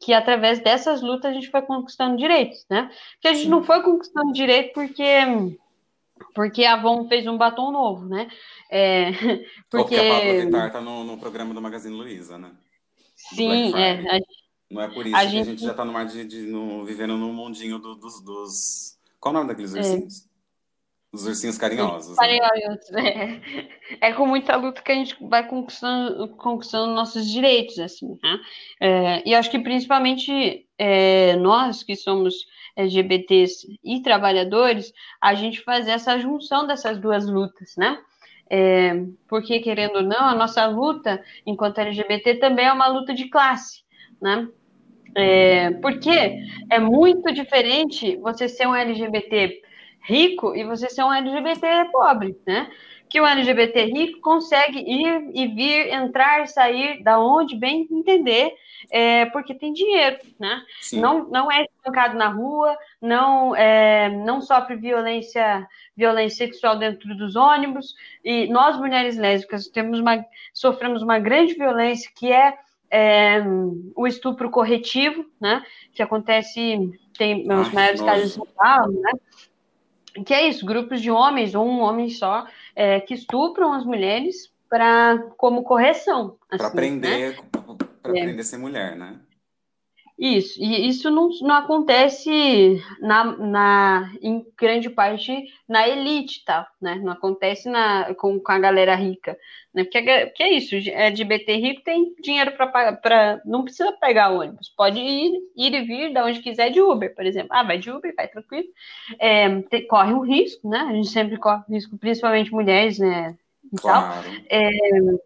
que através dessas lutas a gente foi conquistando direitos, né? Que a gente não foi conquistando direito porque porque a Avon fez um batom novo, né? É, porque... Porque a Pablo Vittar tá no, no programa do Magazine Luiza, né? Sim, é. A, não é por isso a que gente... a gente já está no mar de, de no, vivendo no mundinho do, dos, dos. Qual o nome daqueles é. ursinhos? É. Os ursinhos carinhosos. Carinhosos, né? É com muita luta que a gente vai conquistando, conquistando nossos direitos, assim, né? É, e acho que principalmente é, nós que somos LGBTs e trabalhadores, a gente fazer essa junção dessas duas lutas, né? É, porque, querendo ou não, a nossa luta enquanto LGBT também é uma luta de classe, né? É, porque é muito diferente você ser um LGBT rico e você ser um LGBT pobre, né? Que o LGBT rico consegue ir e vir, entrar, sair, da onde bem entender, é, porque tem dinheiro, né? Não, não é espancado na rua, não, é, não sofre violência, violência sexual dentro dos ônibus, e nós, mulheres lésbicas, temos uma, sofremos uma grande violência que é é, o estupro corretivo, né, que acontece, tem os Ai, maiores nossa. casos em São Paulo, né, que é isso, grupos de homens, ou um homem só, é, que estupram as mulheres para como correção. Assim, para aprender, né? para é. aprender a ser mulher, né? Isso, e isso não, não acontece na, na, em grande parte na elite, tá? Né? Não acontece na, com, com a galera rica. Né? Porque, porque é isso, LGBT rico tem dinheiro para pagar, não precisa pegar ônibus, pode ir, ir e vir da onde quiser de Uber, por exemplo. Ah, vai de Uber, vai tranquilo. É, te, corre um risco, né? A gente sempre corre risco, principalmente mulheres, né? Claro. É,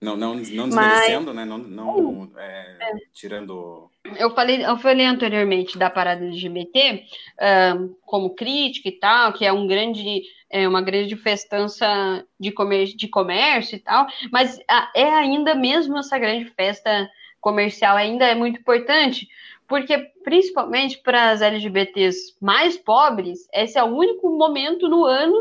não, não, não desmerecendo, mas, né? Não, não é, é. tirando. Eu falei, eu falei anteriormente da parada LGBT uh, como crítica e tal, que é um grande, é uma grande festança de comércio, de comércio e tal, mas é ainda mesmo essa grande festa comercial ainda é muito importante, porque principalmente para as LGBTs mais pobres, esse é o único momento no ano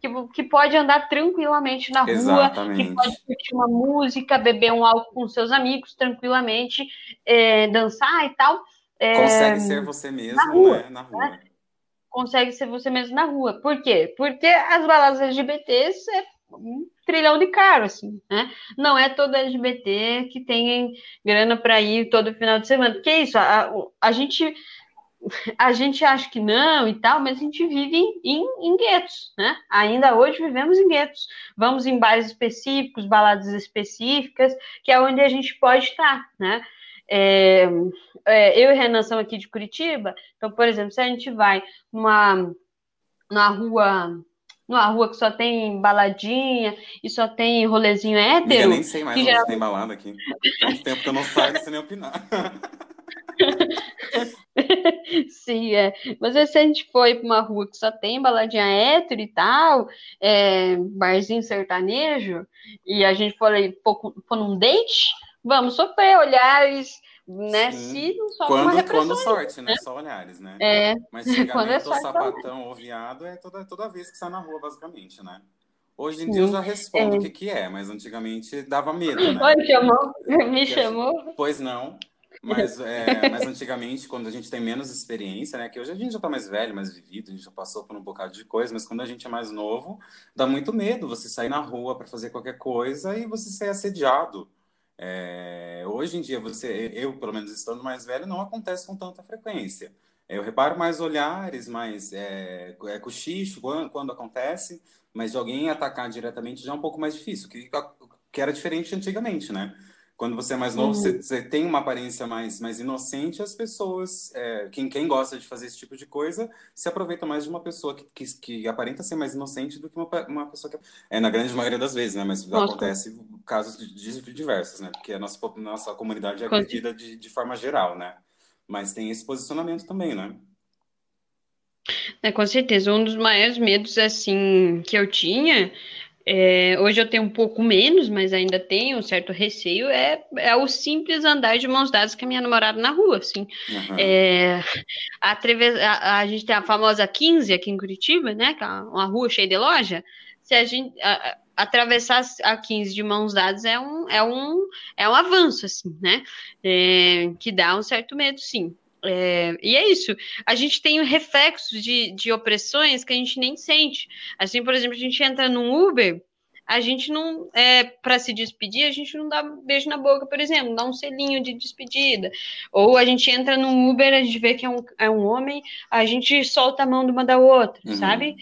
que, que pode andar tranquilamente na Exatamente. rua, que pode curtir uma música, beber um álcool com seus amigos tranquilamente, é, dançar e tal. É, Consegue ser você mesmo na rua. Né? Na rua. Né? Consegue ser você mesmo na rua. Por quê? Porque as baladas LGBTs é um trilhão de caro, assim, né? Não é todo LGBT que tem grana para ir todo final de semana. Porque é isso, a, a gente a gente acha que não e tal, mas a gente vive em, em, em, guetos, né? Ainda hoje vivemos em guetos. Vamos em bares específicos, baladas específicas, que é onde a gente pode estar, né? É, é, eu e Renan somos aqui de Curitiba, então, por exemplo, se a gente vai numa, numa rua numa rua que só tem baladinha e só tem rolezinho hétero. Eu nem sei mais onde tem balada aqui. Tanto tempo que eu não saio, não sei nem opinar. Sim, é. Mas se a gente foi para uma rua que só tem baladinha hétero e tal, é, barzinho sertanejo, e a gente for, for, for num date, vamos sofrer olhares, né? Sim. Se não só quando, quando sorte, né? né? Só olhares, né? É. Mas quando é sorte, sapatão ou viado é toda, toda vez que sai na rua, basicamente, né? Hoje em dia eu já respondo é. o que, que é, mas antigamente dava medo, né? Oi, chamou? Me chamou? Pois não. Mas, é, mas antigamente, quando a gente tem menos experiência, né? Que hoje a gente já tá mais velho, mais vivido, a gente já passou por um bocado de coisa, mas quando a gente é mais novo, dá muito medo você sair na rua para fazer qualquer coisa e você ser assediado. É, hoje em dia, você, eu, pelo menos estando mais velho, não acontece com tanta frequência. Eu reparo mais olhares, mais é, é cochicho quando, quando acontece, mas de alguém atacar diretamente já é um pouco mais difícil, que, que era diferente antigamente, né? Quando você é mais novo, você, uhum. você, tem uma aparência mais, mais inocente, as pessoas, é, quem, quem gosta de fazer esse tipo de coisa, se aproveita mais de uma pessoa que, que, que aparenta ser mais inocente do que uma, uma pessoa que. É na grande maioria das vezes, né? Mas Nossa. acontece casos diversos, né? Porque a nossa, nossa comunidade é agredida de, de forma geral, né? Mas tem esse posicionamento também, né? É, com certeza. Um dos maiores medos, assim, que eu tinha é, hoje eu tenho um pouco menos, mas ainda tenho um certo receio. É, é o simples andar de mãos dadas com a minha namorada na rua, assim. Uhum. É, a, a, a, gente tem a famosa 15 aqui em Curitiba, né? Que é uma rua cheia de loja. Se a gente a, atravessar a 15 de mãos dadas é um, é um, é um avanço, assim, né? É, que dá um certo medo, sim. É, e é isso. A gente tem reflexos de, de opressões que a gente nem sente. Assim, por exemplo, a gente entra num Uber, a gente não, é, para se despedir, a gente não dá beijo na boca, por exemplo, dá um selinho de despedida. Ou a gente entra num Uber, a gente vê que é um, é um homem, a gente solta a mão de uma da outra, uhum. sabe?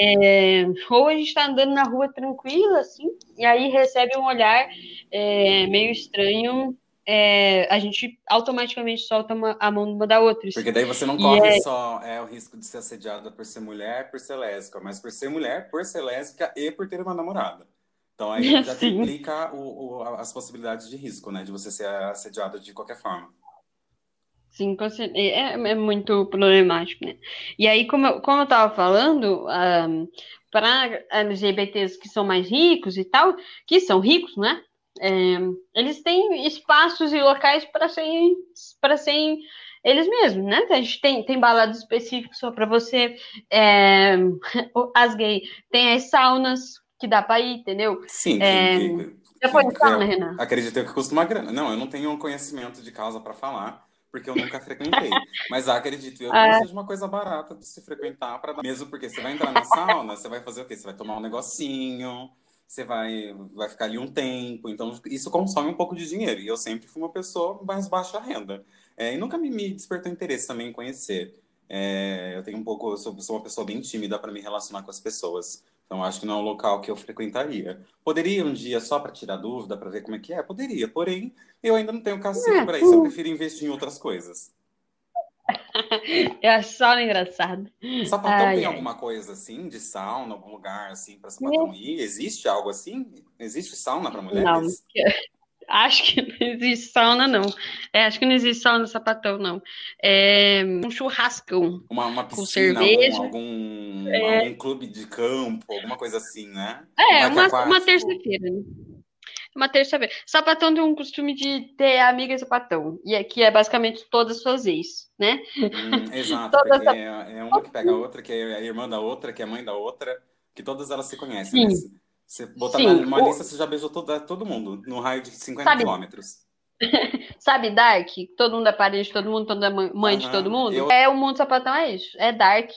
É, ou a gente está andando na rua tranquila, assim, e aí recebe um olhar é, meio estranho é, a gente automaticamente solta uma, a mão uma da outra. Porque daí você não corre é... só é, o risco de ser assediada por ser mulher, por ser lésbica, mas por ser mulher, por ser lésbica e por ter uma namorada. Então aí já triplica o, o, as possibilidades de risco, né? De você ser assediado de qualquer forma. Sim, é, é muito problemático, né? E aí, como eu, como eu tava falando, um, para LGBTs que são mais ricos e tal, que são ricos, né? É, eles têm espaços e locais para serem, para serem eles mesmos, né? A gente tem, tem baladas específicas só para você. É, as gays tem as saunas que dá para ir, entendeu? Sim. É, que, que, já foi sauna, Renan? Acredito que custa uma grana. Não, eu não tenho conhecimento de causa para falar porque eu nunca frequentei. Mas acredito eu que ah. seja uma coisa barata de se frequentar, para mesmo porque você vai entrar na sauna, você vai fazer o quê? Você vai tomar um negocinho, você vai, vai ficar ali um tempo, então isso consome um pouco de dinheiro. E eu sempre fui uma pessoa mais baixa renda. É, e nunca me, me, despertou interesse também em conhecer. É, eu tenho um pouco, eu sou, sou uma pessoa bem tímida para me relacionar com as pessoas. Então, acho que não é um local que eu frequentaria. Poderia um dia só para tirar dúvida, para ver como é que é? Poderia, porém, eu ainda não tenho cacife é, para isso. Eu prefiro investir em outras coisas. Eu acho só engraçado. Sapatão ai, tem ai. alguma coisa assim, de sauna, algum lugar assim para sapatão ir? Existe algo assim? Existe sauna para mulheres? Não, Acho que não existe sauna, não. É, acho que não existe sauna sapatão, não. É um churrascão. Uma, uma piscina, com cerveja. Algum, algum, é... algum, clube de campo, alguma coisa assim, né? É, uma, uma terça-feira. Né? Uma terça-feira. Sapatão tem um costume de ter amiga sapatão. E aqui é basicamente todas as suas ex, né? Hum, exato, é, é, uma que pega a outra, que é a irmã da outra, que é a mãe da outra, que todas elas se conhecem. Sim. Né? Você botar Sim, numa lista, você já beijou todo, todo mundo, no raio de 50 Sabe... quilômetros. Sabe Dark? Todo mundo é parente de todo mundo, todo mundo é mãe uhum, de todo mundo? Eu... É o mundo sapatão, é isso. É Dark,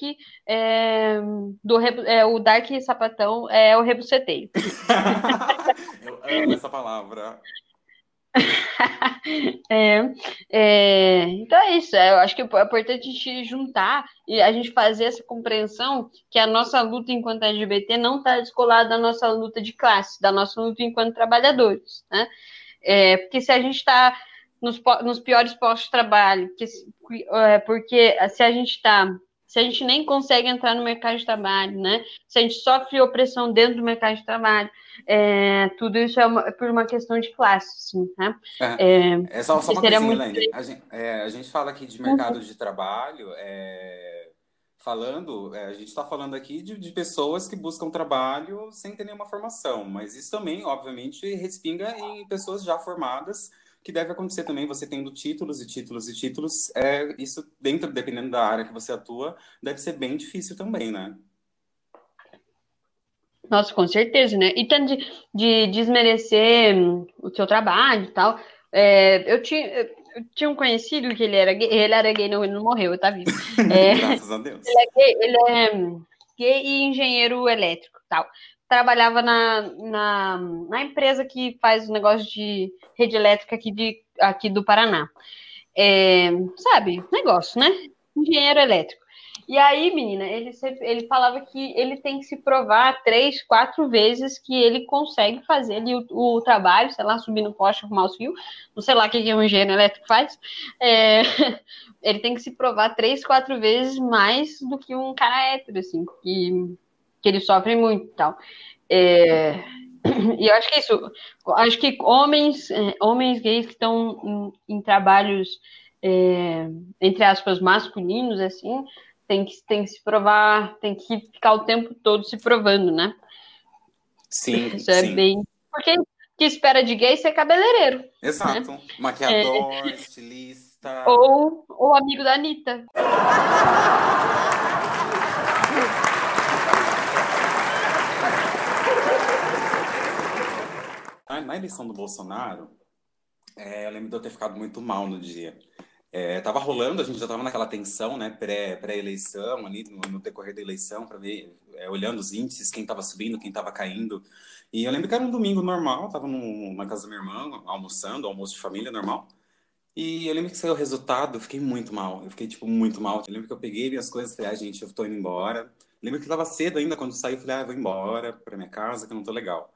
é, do, é, o Dark sapatão é o rebuceteio. eu amo essa palavra. é, é, então é isso. Eu acho que é importante a gente juntar e a gente fazer essa compreensão que a nossa luta enquanto LGBT não está descolada da nossa luta de classe, da nossa luta enquanto trabalhadores. Né? É, porque se a gente está nos, nos, piores postos de trabalho, porque, é, porque se a gente está se a gente nem consegue entrar no mercado de trabalho, né? Se a gente sofre opressão dentro do mercado de trabalho, é, tudo isso é, uma, é por uma questão de classe, sim, né? É, é só, só uma coisinha, muito... a, gente, é, a gente fala aqui de mercado uhum. de trabalho, é, falando, é, a gente está falando aqui de, de, pessoas que buscam trabalho sem ter nenhuma formação, mas isso também, obviamente, respinga em pessoas já formadas que deve acontecer também, você tendo títulos e títulos e títulos, é, isso dentro, dependendo da área que você atua, deve ser bem difícil também, né? Nossa, com certeza, né? E tanto de, de desmerecer o seu trabalho e tal. É, eu, tinha, eu tinha um conhecido que ele era gay, ele era gay, não, ele não morreu, tá vivo. É, Graças a Deus. Ele é, gay, ele é gay e engenheiro elétrico tal trabalhava na, na, na, empresa que faz o negócio de rede elétrica aqui, de, aqui do Paraná. É, sabe, negócio, né? Engenheiro elétrico. E aí, menina, ele, ele falava que ele tem que se provar três, quatro vezes que ele consegue fazer ali o, o trabalho, sei lá, subir no poste, arrumar os fios, não sei lá o que, que um engenheiro elétrico faz. É, ele tem que se provar três, quatro vezes mais do que um cara hétero, assim, que que eles sofrem muito e tal. É, e eu acho que isso, acho que homens, é, homens gays que estão em, em trabalhos, é, entre aspas, masculinos, assim, tem que, tem que se provar, tem que ficar o tempo todo se provando, né? Sim, isso é sim. bem. Porque que espera de gay ser cabeleireiro. Exato. Né? Maquiador, é... estilista. Ou, ou amigo da Anitta. na eleição do Bolsonaro, é, eu lembro de eu ter ficado muito mal no dia. É, tava rolando, a gente já tava naquela tensão, né, pré, pré-eleição, ali no, no, decorrer da eleição, para ver, é, olhando os índices, quem tava subindo, quem tava caindo. E eu lembro que era um domingo normal, tava no, na casa da minha irmã, almoçando, almoço de família normal. E eu lembro que saiu o resultado, eu fiquei muito mal, eu fiquei, tipo, muito mal. Eu lembro que eu peguei minhas coisas e falei, ah, gente, eu tô indo embora. Eu lembro que tava cedo ainda, quando saiu, falei, ah, eu vou embora pra minha casa, que eu não tô legal.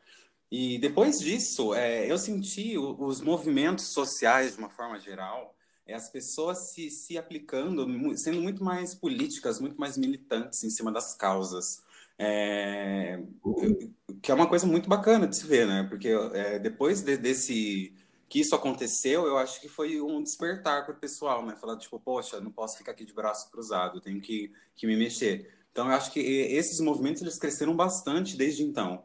E depois disso, é, eu senti os movimentos sociais, de uma forma geral, é, as pessoas se, se aplicando, sendo muito mais políticas, muito mais militantes em cima das causas. É, que é uma coisa muito bacana de se ver, né? Porque é, depois de, desse que isso aconteceu, eu acho que foi um despertar para o pessoal, né? Falar, tipo, poxa, não posso ficar aqui de braço cruzado, tenho que, que me mexer. Então, eu acho que esses movimentos, eles cresceram bastante desde então.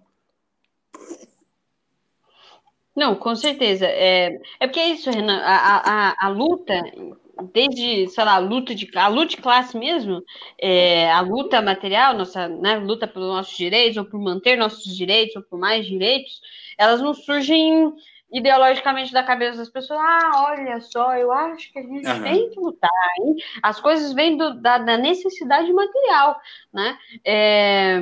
Não, com certeza. É, é porque é isso, Renan, a, a, a luta, desde, sei lá, a luta de, a luta de classe mesmo, é, a luta material, nossa né, luta pelos nossos direitos, ou por manter nossos direitos, ou por mais direitos, elas não surgem ideologicamente da cabeça das pessoas, ah, olha só, eu acho que a gente uhum. tem que lutar, hein? As coisas vêm do, da, da, necessidade material, né? É,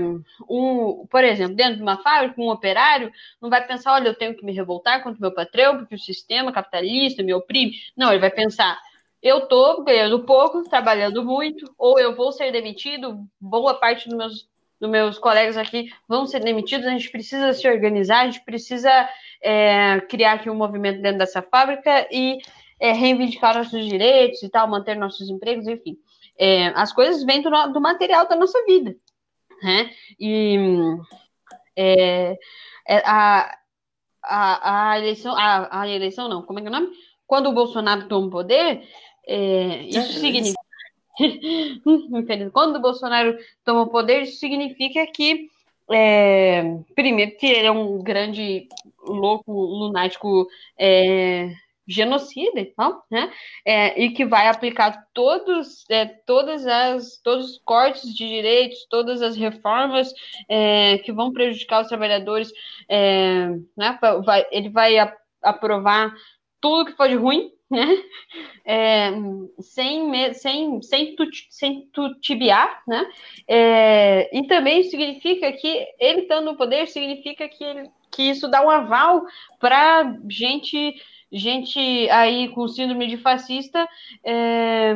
um, por exemplo, dentro de uma fábrica, um operário não vai pensar, olha, eu tenho que me revoltar contra o meu patrão, porque o sistema capitalista me oprime. Não, ele vai pensar, eu estou ganhando pouco, trabalhando muito, ou eu vou ser demitido, boa parte dos meus, dos meus colegas aqui vão ser demitidos, a gente precisa se organizar, a gente precisa é, criar aqui um movimento dentro dessa fábrica e é, reivindicar nossos direitos e tal, manter nossos empregos, enfim. É, as coisas vêm do, do, material da nossa vida, né? E é, é, a, a, a, eleição, a, a, eleição não, como é que é o nome? Quando o Bolsonaro toma o poder, é, isso significa quando o Bolsonaro toma o poder, isso significa que é, primeiro que ele é um grande louco, lunático, é, genocida e tal, né? É, e que vai aplicar todos, é, todas as, todos os cortes de direitos, todas as reformas é, que vão prejudicar os trabalhadores, é, né? Vai, ele vai aprovar tudo que for de ruim? É, sem, sem, sem, tut, sem tutibiar, né? É, e também significa que ele estando no poder significa que, ele, que isso dá um aval para gente, gente aí com síndrome de fascista, é,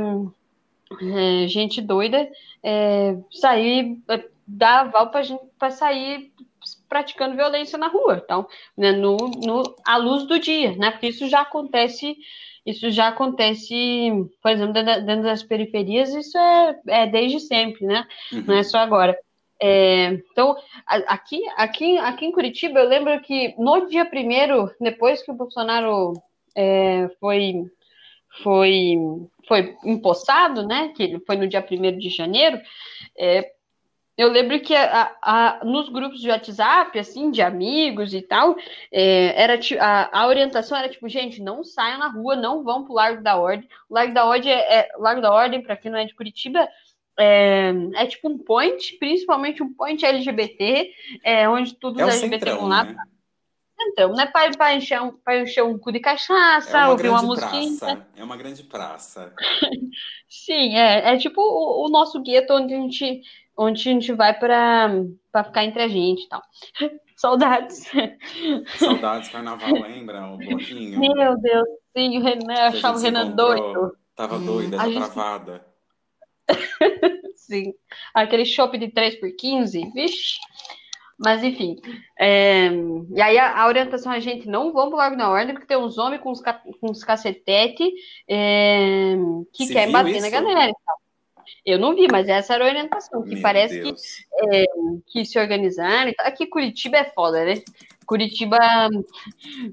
é gente doida, é, sair, dar aval para sair praticando violência na rua, então, né, no, no, à luz do dia, né? Porque isso já acontece isso já acontece, por exemplo, dentro das periferias, isso é, é desde sempre, né? Uhum. Não é só agora. É, então, aqui, aqui, aqui em Curitiba, eu lembro que no dia primeiro, depois que o Bolsonaro é, foi, foi, foi empossado, né? Que foi no dia primeiro de janeiro, é, eu lembro que a, a, nos grupos de WhatsApp, assim, de amigos e tal, é, era a, a, orientação era tipo, gente, não saiam na rua, não vão pro Largo da Ordem. O Largo da Ordem, é, é Largo da Ordem, para quem não é de Curitiba, é, é, tipo um point, principalmente um point LGBT, é, onde todos os LGBT centrão, vão lá. Né? Então, né, para encher, um, encher um cu de cachaça, é uma ouvir uma musiquinha. É uma grande praça. Sim, é, é tipo o, o nosso gueto onde a gente onde a gente vai para ficar entre a gente e tal. Saudades. Saudades, carnaval, lembra? O bloquinho. Meu Deus, sim, o Renan, eu achava o Renan doido. Tava doida, gente... travada. sim. Aquele shopping de 3 por 15, vixe. Mas enfim. É... E aí a, a, orientação a gente não vamos logo na ordem, porque tem uns homens com uns, ca... com uns cacetete é... que querem bater isso? na galera e tal. Eu não vi, mas essa era a orientação, que Meu parece que, é, que se organizaram. Aqui Curitiba é foda, né? Curitiba,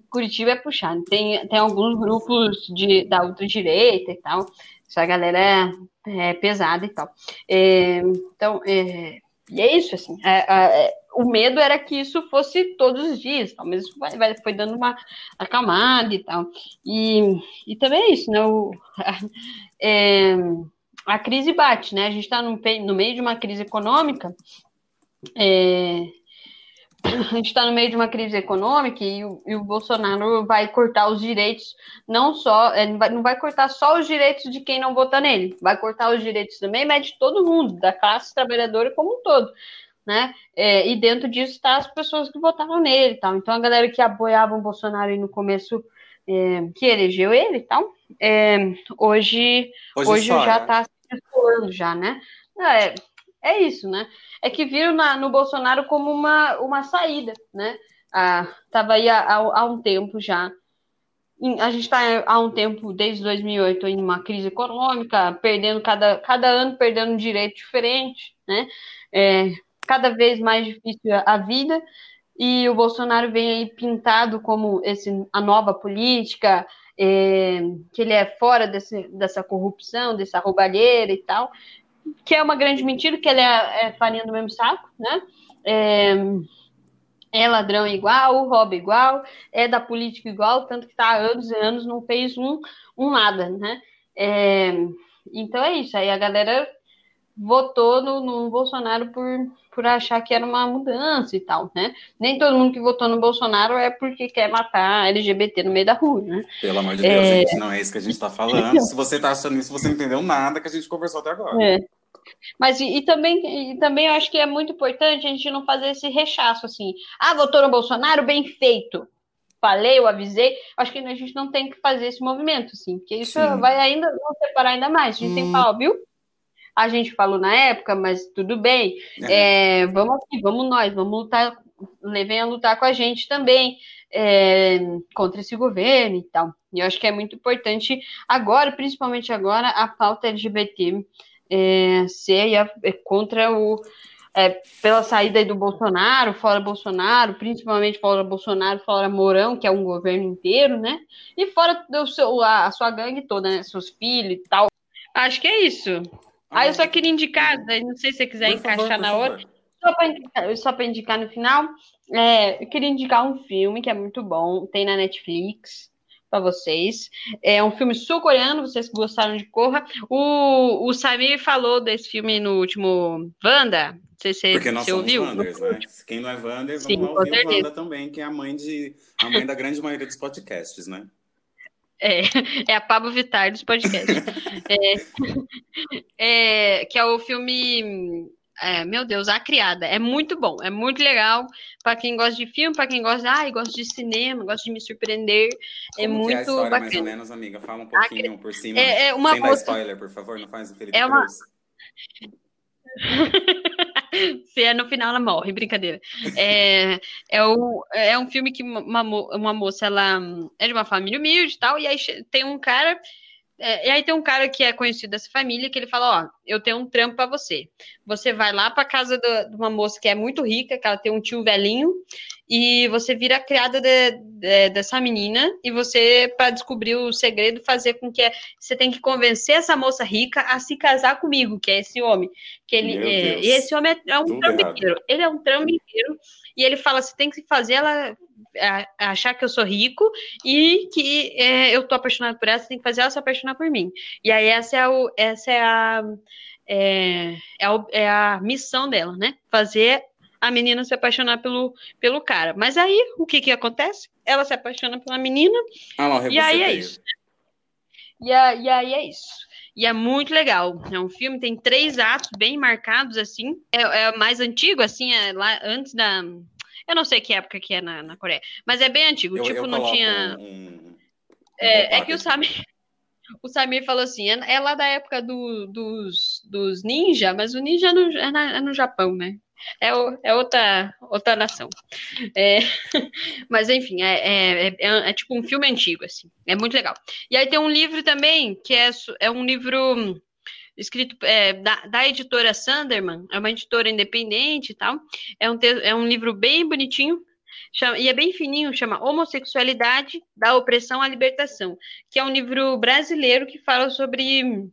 Curitiba é puxado. Tem, tem alguns grupos de, da ultradireita e tal. Essa galera é, é pesada e tal. É, então, é, e é isso, assim. É, é, o medo era que isso fosse todos os dias, tal, mas vai, vai, foi dando uma acalmada e tal. E, e também é isso, né? O, é, a crise bate, né? A gente está no, no, meio de uma crise econômica, é, a gente está no meio de uma crise econômica e o, e o, Bolsonaro vai cortar os direitos, não só, é, vai, não vai cortar só os direitos de quem não vota nele, vai cortar os direitos também, mas de todo mundo, da classe trabalhadora como um todo. Né? É, e dentro disso está as pessoas que votaram nele tal. Então a galera que apoiava o Bolsonaro no começo, é, que elegeu ele e tal, é, hoje, hoje, hoje já está circulando já, né? É, é isso, né? É que viram na, no Bolsonaro como uma, uma saída, né? Ah, tava aí há, há um tempo já. A gente está há um tempo, desde 2008, em uma crise econômica, perdendo cada, cada ano, perdendo um direito diferente, né? É, cada vez mais difícil a vida, e o Bolsonaro vem aí pintado como esse, a nova política, é, que ele é fora desse, dessa corrupção, dessa roubalheira e tal, que é uma grande mentira, que ele é, é farinha do mesmo saco, né? É, é ladrão igual, rouba igual, é da política igual, tanto que está há anos e anos não fez um, um nada, né? É, então é isso, aí a galera votou no, no, Bolsonaro por, por achar que era uma mudança e tal, né? Nem todo mundo que votou no Bolsonaro é porque quer matar LGBT no meio da rua, né? Pelo amor de Deus, é... gente, não é isso que a gente está falando. Se você está achando isso, você não entendeu nada que a gente conversou até agora. É. Mas e, e, também, e também eu acho que é muito importante a gente não fazer esse rechaço assim. Ah, votou no Bolsonaro, bem feito. Falei, eu avisei. Acho que a gente não tem que fazer esse movimento, assim, porque isso Sim. vai ainda não separar ainda mais. A gente hum. tem que hum. falar, viu? A gente falou na época, mas tudo bem. É. É, vamos aqui, vamos nós, vamos lutar, levem a lutar com a gente também é, contra esse governo e tal. E eu acho que é muito importante agora, principalmente agora, a pauta LGBT é, ser é, contra o é, pela saída do Bolsonaro, fora Bolsonaro, principalmente fora Bolsonaro, fora Mourão, que é um governo inteiro, né? E fora do seu, a, a sua gangue toda, né? Seus filhos e tal. Acho que é isso. Ah, eu só queria indicar, não sei se você quiser por encaixar favor, na outra. Só para indicar, indicar no final, é, eu queria indicar um filme que é muito bom, tem na Netflix para vocês. É um filme sul-coreano, vocês gostaram de Corra. O, o Samir falou desse filme no último Wanda. Não sei se Porque nós você somos ouviu. Wanders, né? Quem não é Wander, Sim, vamos ouvir o Wanda também, que é a mãe, de, a mãe da grande maioria dos podcasts, né? É, é a Pablo Vittar dos podcasts. é, é, que é o filme. É, meu Deus, A Criada. É muito bom, é muito legal. Para quem gosta de filme, para quem gosta, ah, gosta de cinema, gosta de me surpreender. É Como é muito é história, bacana. mais ou menos, amiga? Fala um pouquinho por cima. É, é uma sem moça... dar spoiler, por favor, não faz o Felipe é uma... Se é no final, ela morre, brincadeira. É, é, o, é um filme que uma, uma moça, ela é de uma família humilde e tal, e aí tem um cara é, e aí tem um cara que é conhecido dessa família que ele fala, ó, eu tenho um trampo para você. Você vai lá para casa de, de, uma moça que é muito rica, que ela tem um tio velhinho, e você vira a criada de, de, dessa menina, e você, para descobrir o segredo, fazer com que é, você tem que convencer essa moça rica a se casar comigo, que é esse homem. Que ele, é, e esse homem é, é um trambiqueiro. Ele é um trambiqueiro, e ele fala, você tem que fazer ela achar que eu sou rico e que é, eu tô apaixonado por ela, você tem que fazer ela se apaixonar por mim. E aí essa é, o, essa é a, é, é, a, é a missão dela, né? Fazer a menina se apaixonar pelo, pelo cara. Mas aí, o que que acontece? Ela se apaixona pela menina ah, e aí é isso. E, a, e aí é isso. E é muito legal. É um filme, tem três atos bem marcados, assim. É, é mais antigo, assim, é lá antes da, eu não sei que época que é na, na Coreia, mas é bem antigo. Eu, tipo, eu não tinha. Um, um é, é, que o Samir. O Samir falou assim: é, é lá da época do, dos, dos ninja, mas o ninja é no, é, na, é no Japão, né? É, o, é outra, outra nação. É, mas, enfim, é, é, é, é, tipo um filme antigo, assim. É muito legal. E aí tem um livro também, que é, é um livro escrito é, da, da, editora Sanderman, é uma editora independente e tal. É um, é um livro bem bonitinho, chama, e é bem fininho, chama Homossexualidade, da Opressão à Libertação, que é um livro brasileiro que fala sobre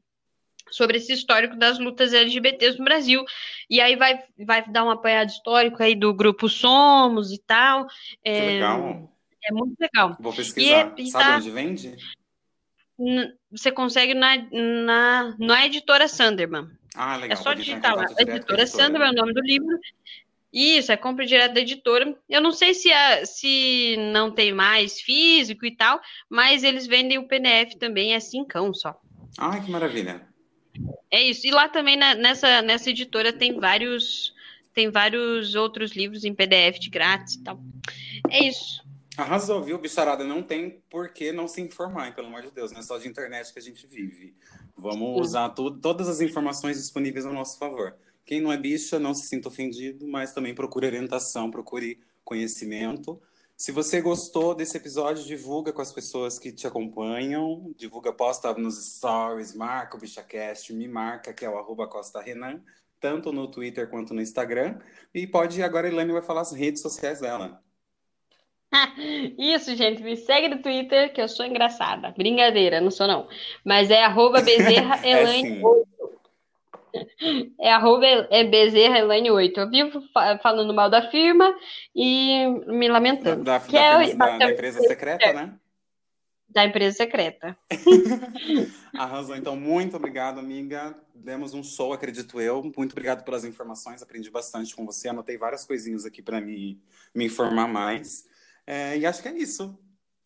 sobre esse histórico das lutas LGBTs no Brasil. E aí vai, vai dar um apanhado histórico aí do grupo Somos e tal. É, que legal. É muito legal. Vou pesquisar. E, e Sabe tá, onde vende? Você consegue na, na, na editora Sanderman. Ah, legal. É só digitar lá. Editora, editora Sanderman é o nome do livro. Isso, é compra direto da editora. Eu não sei se, a, se não tem mais físico e tal, mas eles vendem o PDF também, é cincão só. Ah, que maravilha. É isso. E lá também na, nessa, nessa editora tem vários tem vários outros livros em PDF de grátis e tal. É isso. Arrasou, viu, bicharada? Não tem por que não se informar, pelo amor de Deus, não é só de internet que a gente vive. Vamos usar todas as informações disponíveis a nosso favor. Quem não é bicha, não se sinta ofendido, mas também procure orientação, procure conhecimento. Se você gostou desse episódio, divulga com as pessoas que te acompanham, divulga, posta nos stories, marca o BichaCast, me marca, que é o arroba Costa Renan. tanto no Twitter quanto no Instagram. E pode, agora a Elaine vai falar as redes sociais dela. Isso, gente, me segue no Twitter, que eu sou engraçada. Brincadeira, não sou não. Mas é arroba Bezerra é Elaine 8. É arroba é Bezerra Elaine 8. Eu vivo falando mal da firma e me lamentando. Da, da, que da, é, da, da empresa secreta, né? Da empresa secreta. Arrasou. Então, muito obrigado, amiga. Demos um show, acredito eu. Muito obrigado pelas informações. Aprendi bastante com você. Anotei várias coisinhas aqui para me, me informar mais. É, e acho que é isso.